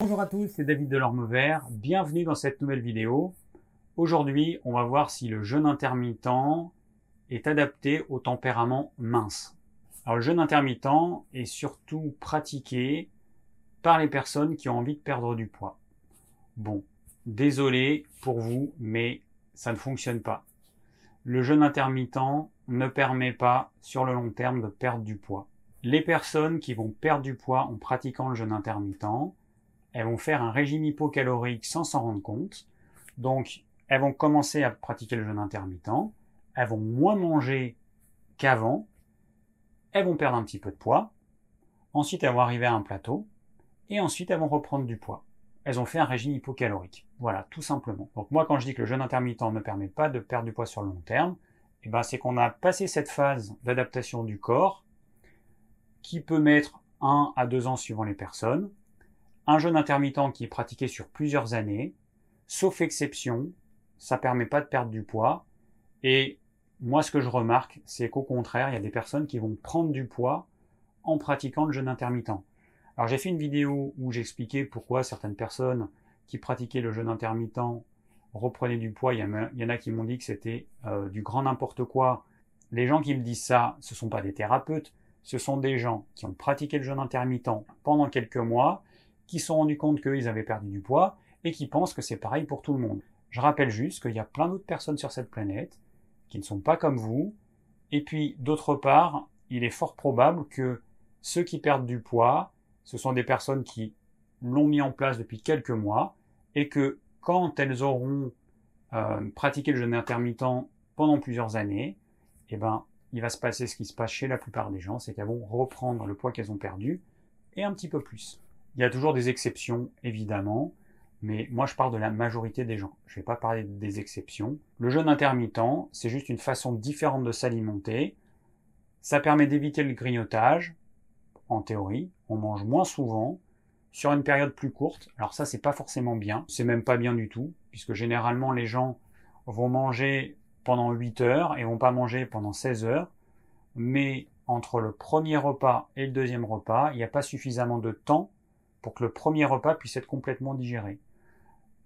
Bonjour à tous, c'est David Delorme Vert. Bienvenue dans cette nouvelle vidéo. Aujourd'hui, on va voir si le jeûne intermittent est adapté au tempérament mince. Alors, le jeûne intermittent est surtout pratiqué par les personnes qui ont envie de perdre du poids. Bon, désolé pour vous, mais ça ne fonctionne pas. Le jeûne intermittent ne permet pas sur le long terme de perdre du poids. Les personnes qui vont perdre du poids en pratiquant le jeûne intermittent, elles vont faire un régime hypocalorique sans s'en rendre compte. Donc, elles vont commencer à pratiquer le jeûne intermittent, elles vont moins manger qu'avant, elles vont perdre un petit peu de poids, ensuite elles vont arriver à un plateau, et ensuite elles vont reprendre du poids. Elles ont fait un régime hypocalorique. Voilà, tout simplement. Donc moi, quand je dis que le jeûne intermittent ne permet pas de perdre du poids sur le long terme, eh ben, c'est qu'on a passé cette phase d'adaptation du corps, qui peut mettre 1 à 2 ans suivant les personnes, un jeûne intermittent qui est pratiqué sur plusieurs années, sauf exception, ça permet pas de perdre du poids, et moi, ce que je remarque, c'est qu'au contraire, il y a des personnes qui vont prendre du poids en pratiquant le jeûne intermittent. Alors j'ai fait une vidéo où j'expliquais pourquoi certaines personnes qui pratiquaient le jeûne intermittent reprenaient du poids. Il y, en a qui m'ont dit que c'était euh, du grand n'importe quoi. Les gens qui me disent ça, ce ne sont pas des thérapeutes, ce sont des gens qui ont pratiqué le jeûne intermittent pendant quelques mois, qui se sont rendus compte qu'ils avaient perdu du poids et qui pensent que c'est pareil pour tout le monde. Je rappelle juste qu'il y a plein d'autres personnes sur cette planète qui ne sont pas comme vous. Et puis, d'autre part, il est fort probable que ceux qui perdent du poids, ce sont des personnes qui l'ont mis en place depuis quelques mois et que quand elles auront euh, pratiqué le jeûne intermittent pendant plusieurs années, eh ben, il va se passer ce qui se passe chez la plupart des gens, c'est qu'elles vont reprendre le poids qu'elles ont perdu et un petit peu plus. Il y a toujours des exceptions, évidemment, mais moi je parle de la majorité des gens. Je ne vais pas parler des exceptions. Le jeûne intermittent, c'est juste une façon différente de s'alimenter. Ça permet d'éviter le grignotage, en théorie, on mange moins souvent sur une période plus courte. Alors ça, c'est pas forcément bien. C'est même pas bien du tout, puisque généralement les gens vont manger pendant 8 heures et vont pas manger pendant 16 heures. Mais entre le premier repas et le deuxième repas, il n'y a pas suffisamment de temps pour que le premier repas puisse être complètement digéré.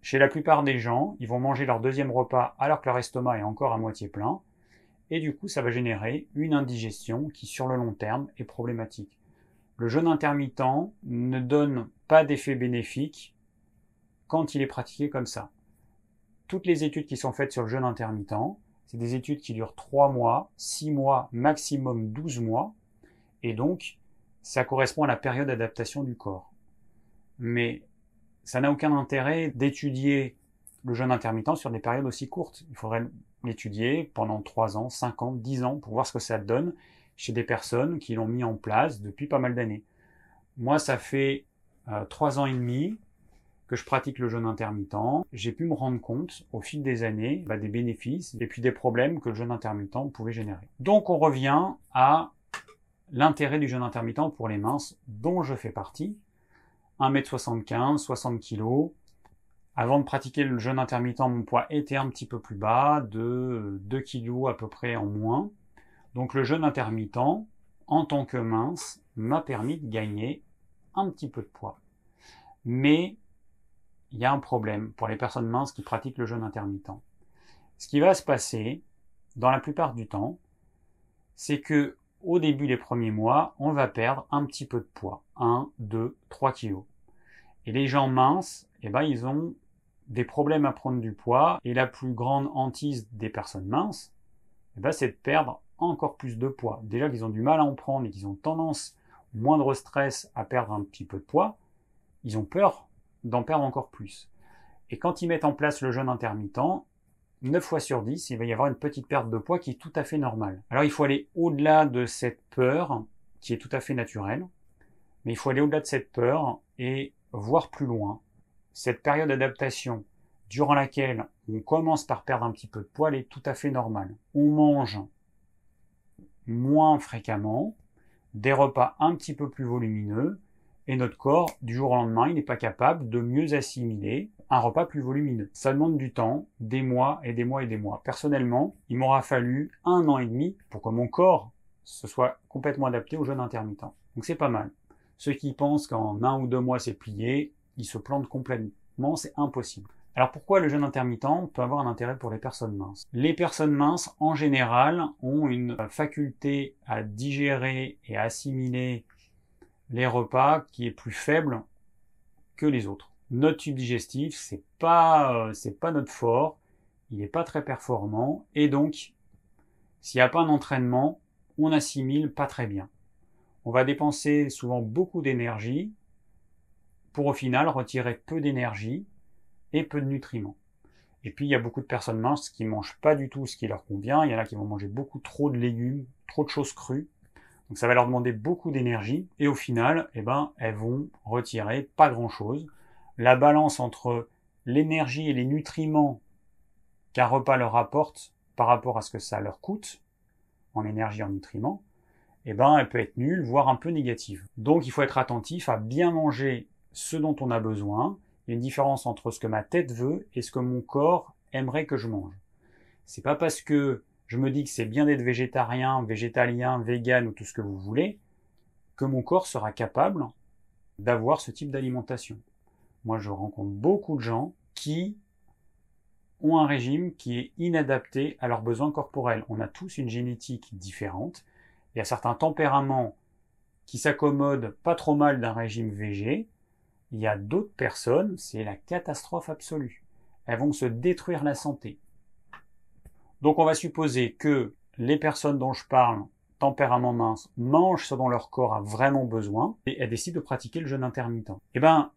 Chez la plupart des gens, ils vont manger leur deuxième repas alors que leur estomac est encore à moitié plein, et du coup ça va générer une indigestion qui sur le long terme est problématique. Le jeûne intermittent ne donne pas d'effet bénéfique quand il est pratiqué comme ça. Toutes les études qui sont faites sur le jeûne intermittent, c'est des études qui durent 3 mois, 6 mois, maximum 12 mois, et donc ça correspond à la période d'adaptation du corps. Mais ça n'a aucun intérêt d'étudier le jeûne intermittent sur des périodes aussi courtes. Il faudrait l'étudier pendant 3 ans, 5 ans, 10 ans pour voir ce que ça donne chez des personnes qui l'ont mis en place depuis pas mal d'années. Moi, ça fait euh, trois ans et demi que je pratique le jeûne intermittent. J'ai pu me rendre compte au fil des années bah, des bénéfices et puis des problèmes que le jeûne intermittent pouvait générer. Donc on revient à l'intérêt du jeûne intermittent pour les minces dont je fais partie. 1m75, 60 kg. Avant de pratiquer le jeûne intermittent, mon poids était un petit peu plus bas, de 2 kg à peu près en moins. Donc le jeûne intermittent, en tant que mince, m'a permis de gagner un petit peu de poids. Mais il y a un problème pour les personnes minces qui pratiquent le jeûne intermittent. Ce qui va se passer, dans la plupart du temps, c'est que au début des premiers mois, on va perdre un petit peu de poids. 1, 2, 3 kilos. Et les gens minces, eh ben, ils ont des problèmes à prendre du poids. Et la plus grande hantise des personnes minces, eh ben, c'est de perdre encore plus de poids. Déjà qu'ils ont du mal à en prendre et qu'ils ont tendance, moindre stress, à perdre un petit peu de poids, ils ont peur d'en perdre encore plus. Et quand ils mettent en place le jeûne intermittent, 9 fois sur 10, il va y avoir une petite perte de poids qui est tout à fait normale. Alors il faut aller au-delà de cette peur, qui est tout à fait naturelle, mais il faut aller au-delà de cette peur et voir plus loin. Cette période d'adaptation durant laquelle on commence par perdre un petit peu de poids, elle est tout à fait normale. On mange moins fréquemment, des repas un petit peu plus volumineux, et notre corps, du jour au lendemain, il n'est pas capable de mieux assimiler un repas plus volumineux. Ça demande du temps, des mois et des mois et des mois. Personnellement, il m'aura fallu un an et demi pour que mon corps se soit complètement adapté au jeûne intermittent. Donc c'est pas mal. Ceux qui pensent qu'en un ou deux mois c'est plié, il se plante complètement, c'est impossible. Alors pourquoi le jeûne intermittent peut avoir un intérêt pour les personnes minces? Les personnes minces, en général, ont une faculté à digérer et à assimiler les repas qui est plus faible que les autres. Notre tube digestif, c'est pas, euh, c'est pas notre fort, il n'est pas très performant, et donc, s'il n'y a pas un entraînement, on assimile pas très bien. On va dépenser souvent beaucoup d'énergie pour au final retirer peu d'énergie et peu de nutriments. Et puis il y a beaucoup de personnes minces qui mangent pas du tout ce qui leur convient. Il y en a qui vont manger beaucoup trop de légumes, trop de choses crues. Donc ça va leur demander beaucoup d'énergie et au final, eh ben, elles vont retirer pas grand chose. La balance entre l'énergie et les nutriments qu'un repas leur apporte par rapport à ce que ça leur coûte en énergie en nutriments, eh ben, elle peut être nulle, voire un peu négative. Donc il faut être attentif à bien manger ce dont on a besoin. Il y a une différence entre ce que ma tête veut et ce que mon corps aimerait que je mange. C'est pas parce que je me dis que c'est bien d'être végétarien, végétalien, vegan ou tout ce que vous voulez, que mon corps sera capable d'avoir ce type d'alimentation. Moi, je rencontre beaucoup de gens qui ont un régime qui est inadapté à leurs besoins corporels. On a tous une génétique différente. Il y a certains tempéraments qui s'accommodent pas trop mal d'un régime végé. Il y a d'autres personnes, c'est la catastrophe absolue. Elles vont se détruire la santé. Donc on va supposer que les personnes dont je parle, tempérament mince, mangent ce dont leur corps a vraiment besoin et elles décident de pratiquer le jeûne intermittent. Eh ben,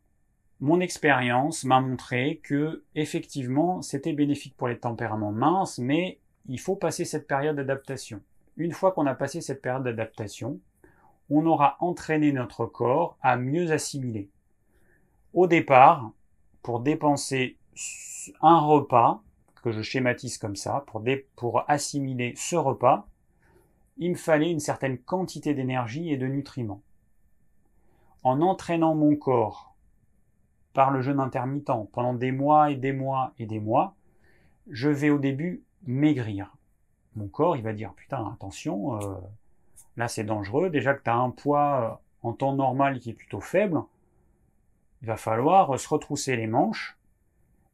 mon expérience m'a montré que effectivement c'était bénéfique pour les tempéraments minces, mais il faut passer cette période d'adaptation. Une fois qu'on a passé cette période d'adaptation, on aura entraîné notre corps à mieux assimiler. Au départ, pour dépenser un repas, que je schématise comme ça, pour, pour assimiler ce repas, il me fallait une certaine quantité d'énergie et de nutriments. En entraînant mon corps par le jeûne intermittent pendant des mois et des mois et des mois, je vais au début maigrir. Mon corps, il va dire, putain, attention, euh, là c'est dangereux, déjà que tu as un poids euh, en temps normal qui est plutôt faible, il va falloir se retrousser les manches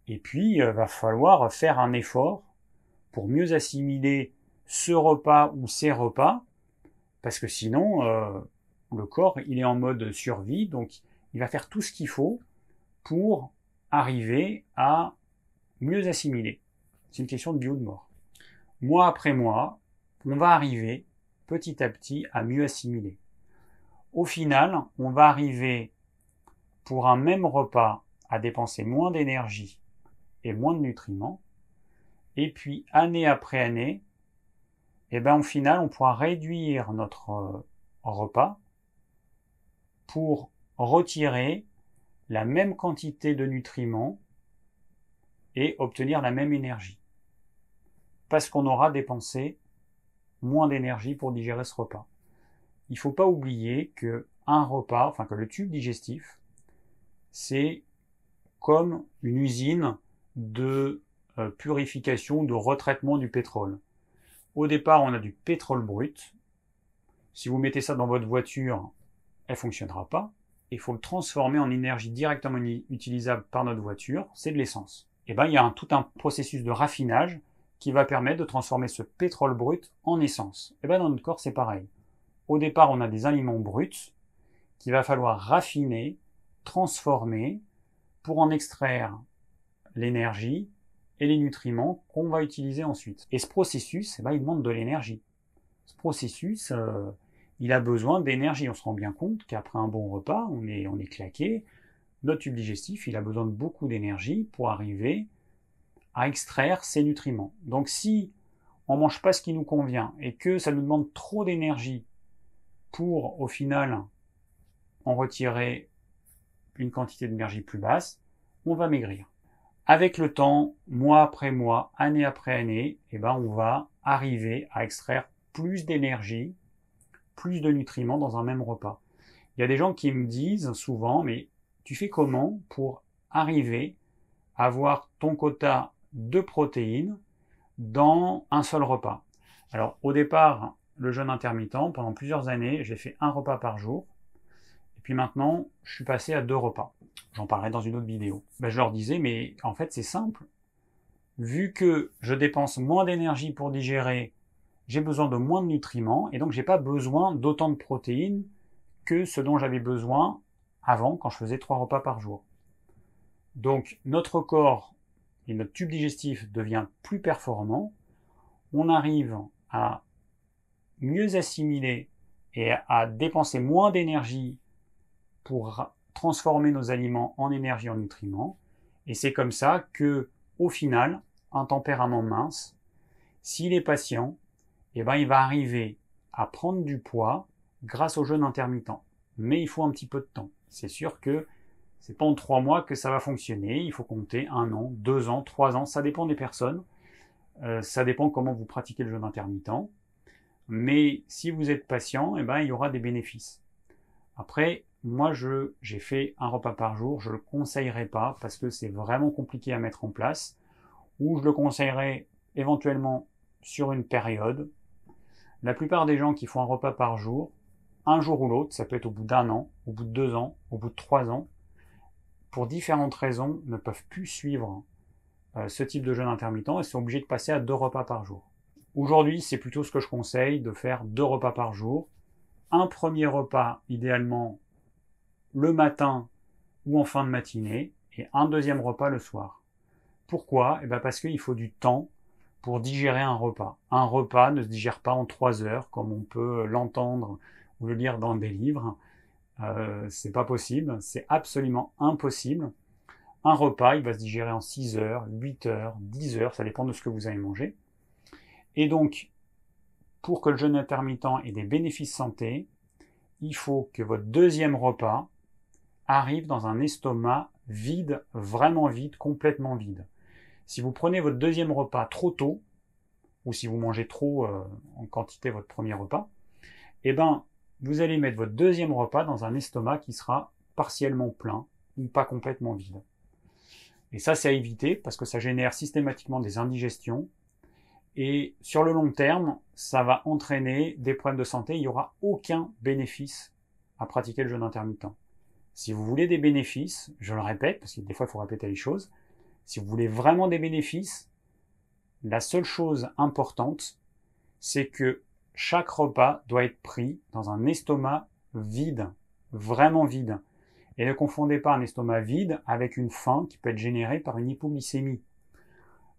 et puis, il euh, va falloir faire un effort pour mieux assimiler ce repas ou ces repas, parce que sinon, le corps, il est en mode survie, donc il va faire tout ce qu'il faut pour arriver à mieux assimiler. C'est une question de bio de mort. Mois après mois, on va arriver petit à petit à mieux assimiler. Au final, on va arriver pour un même repas à dépenser moins d'énergie et moins de nutriments. Et puis, année après année, eh ben, au final, on pourra réduire notre euh, repas pour retirer la même quantité de nutriments et obtenir la même énergie. Parce qu'on aura dépensé moins d'énergie pour digérer ce repas. Il ne faut pas oublier que un repas, enfin que le tube digestif, c'est comme une usine de euh, purification, de retraitement du pétrole. Au départ, on a du pétrole brut. Si vous mettez ça dans votre voiture, elle fonctionnera pas. Il faut le transformer en énergie directement utilisable par notre voiture, c'est de l'essence. Et eh ben, il y a tout un processus de raffinage qui va permettre de transformer ce pétrole brut en essence. Et eh ben, dans notre corps, c'est pareil. Au départ, on a des aliments bruts qu'il va falloir raffiner, transformer pour en extraire l'énergie et les nutriments qu'on va utiliser ensuite. Et ce processus, eh ben, il demande de l'énergie. Ce processus, euh, il a besoin d'énergie. On se rend bien compte qu'après un bon repas, on est, on est claqué. Notre tube digestif, il a besoin de beaucoup d'énergie pour arriver à extraire ces nutriments. Donc si on mange pas ce qui nous convient et que ça nous demande trop d'énergie pour au final en retirer une quantité d'énergie plus basse, on va maigrir avec le temps, mois après mois, année après année, eh ben, on va arriver à extraire plus d'énergie, plus de nutriments dans un même repas. Il y a des gens qui me disent souvent, mais tu fais comment pour arriver à avoir ton quota de protéines dans un seul repas? Alors, au départ, le jeûne intermittent, pendant plusieurs années, j'ai fait un repas par jour. puis maintenant, je suis passé à deux repas. J'en parlerai dans une autre vidéo. Ben, je leur disais, mais en fait, c'est simple. Vu que je dépense moins d'énergie pour digérer, j'ai besoin de moins de nutriments, et donc j'ai pas besoin d'autant de protéines que ce dont j'avais besoin avant quand je faisais trois repas par jour. Donc notre corps et notre tube digestif devient plus performant, on arrive à mieux assimiler et à dépenser moins d'énergie pour transformer nos aliments en énergie en nutriments. Et c'est comme ça que, au final, un tempérament mince, s'il est patient, eh ben, il va arriver à prendre du poids grâce au jeûne intermittent. Mais il faut un petit peu de temps. C'est sûr que c'est pas en trois mois que ça va fonctionner. Il faut compter un an, deux ans, trois ans. Ça dépend des personnes. Euh, ça dépend comment vous pratiquez le jeûne intermittent. Mais si vous êtes patient, eh ben, il y aura des bénéfices. Après, moi, je, j'ai fait un repas par jour. Je le conseillerais pas parce que c'est vraiment compliqué à mettre en place. Ou je le conseillerais éventuellement sur une période. La plupart des gens qui font un repas par jour, un jour ou l'autre, ça peut être au bout d'un an, au bout de deux ans, au bout de trois ans, pour différentes raisons, ne peuvent plus suivre euh, ce type de jeûne intermittent et sont obligés de passer à deux repas par jour. Aujourd'hui, c'est plutôt ce que je conseille, de faire deux repas par jour. Un premier repas, idéalement, le matin ou en fin de matinée, et un deuxième repas le soir. Pourquoi? Eh bien Parce qu'il faut du temps pour digérer un repas. Un repas ne se digère pas en trois heures, comme on peut l'entendre ou le lire dans des livres. Euh, c'est pas possible, c'est absolument impossible. Un repas, il va se digérer en 6 heures, 8 heures, 10 heures, ça dépend de ce que vous avez mangé. Et donc, pour que le jeûne intermittent ait des bénéfices santé, il faut que votre deuxième repas arrive dans un estomac vide, vraiment vide, complètement vide. Si vous prenez votre deuxième repas trop tôt, ou si vous mangez trop euh, en quantité votre premier repas, eh ben, vous allez mettre votre deuxième repas dans un estomac qui sera partiellement plein ou pas complètement vide. Et ça, c'est à éviter parce que ça génère systématiquement des indigestions. Et sur le long terme, ça va entraîner des problèmes de santé. Il n'y aura aucun bénéfice à pratiquer le jeûne intermittent. Si vous voulez des bénéfices, je le répète, parce que des fois il faut répéter les choses, si vous voulez vraiment des bénéfices, la seule chose importante, c'est que chaque repas doit être pris dans un estomac vide, vraiment vide. Et ne confondez pas un estomac vide avec une faim qui peut être générée par une hypoglycémie.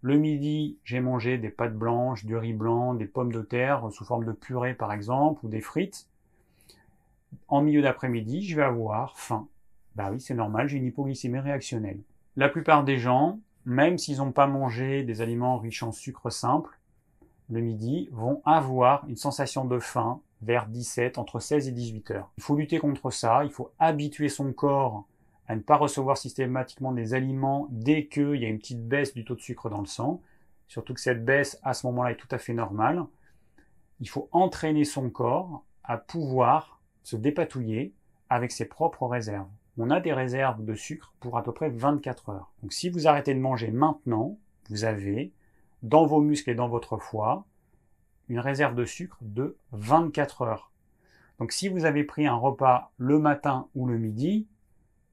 Le midi, j'ai mangé des pâtes blanches, du riz blanc, des pommes de terre sous forme de purée par exemple, ou des frites. En milieu d'après-midi, je vais avoir faim. Bah oui, c'est normal, j'ai une hypoglycémie réactionnelle. La plupart des gens, même s'ils n'ont pas mangé des aliments riches en sucre simple, le midi, vont avoir une sensation de faim vers 17, entre 16 et 18 heures. Il faut lutter contre ça, il faut habituer son corps à ne pas recevoir systématiquement des aliments dès qu'il y a une petite baisse du taux de sucre dans le sang. Surtout que cette baisse, à ce moment-là, est tout à fait normale. Il faut entraîner son corps à pouvoir se dépatouiller avec ses propres réserves. On a des réserves de sucre pour à peu près 24 heures. Donc si vous arrêtez de manger maintenant, vous avez dans vos muscles et dans votre foie une réserve de sucre de 24 heures. Donc si vous avez pris un repas le matin ou le midi,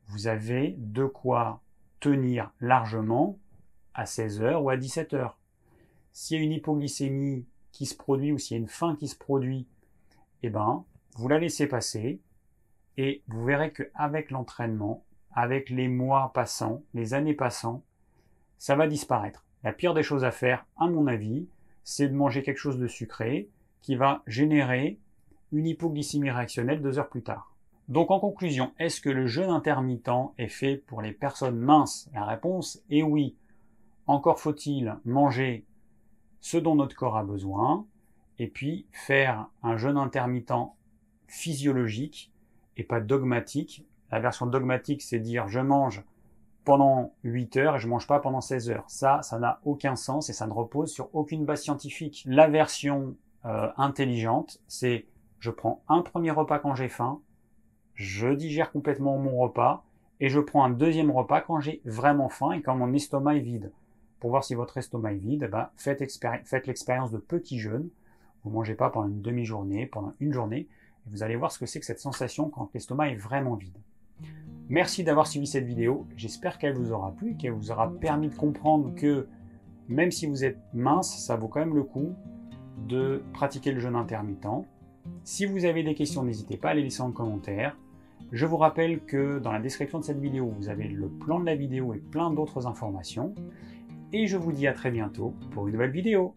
vous avez de quoi tenir largement à 16 heures ou à 17 heures. S'il y a une hypoglycémie qui se produit ou s'il y a une faim qui se produit, eh ben, vous la laissez passer et vous verrez qu'avec l'entraînement, avec les mois passants, les années passant, ça va disparaître. La pire des choses à faire, à mon avis, c'est de manger quelque chose de sucré qui va générer une hypoglycémie réactionnelle deux heures plus tard. Donc en conclusion, est-ce que le jeûne intermittent est fait pour les personnes minces? La réponse est oui. Encore faut-il manger ce dont notre corps a besoin et puis faire un jeûne intermittent physiologique et pas dogmatique. La version dogmatique, c'est dire je mange pendant 8 heures et je mange pas pendant 16 heures. Ça, ça n'a aucun sens et ça ne repose sur aucune base scientifique. La version euh, intelligente, c'est je prends un premier repas quand j'ai faim, je digère complètement mon repas et je prends un deuxième repas quand j'ai vraiment faim et quand mon estomac est vide. Pour voir si votre estomac est vide, eh ben, faites, faites l'expérience de petit jeûne. Vous mangez pas pendant une demi-journée, pendant une journée, Vous allez voir ce que c'est que cette sensation quand l'estomac est vraiment vide. Merci d'avoir suivi cette vidéo. J'espère qu'elle vous aura plu, qu'elle vous aura permis de comprendre que même si vous êtes mince, ça vaut quand même le coup de pratiquer le jeûne intermittent. Si vous avez des questions, n'hésitez pas à les laisser en commentaire. Je vous rappelle que dans la description de cette vidéo, vous avez le plan de la vidéo et plein d'autres informations. Et je vous dis à très bientôt pour une nouvelle vidéo.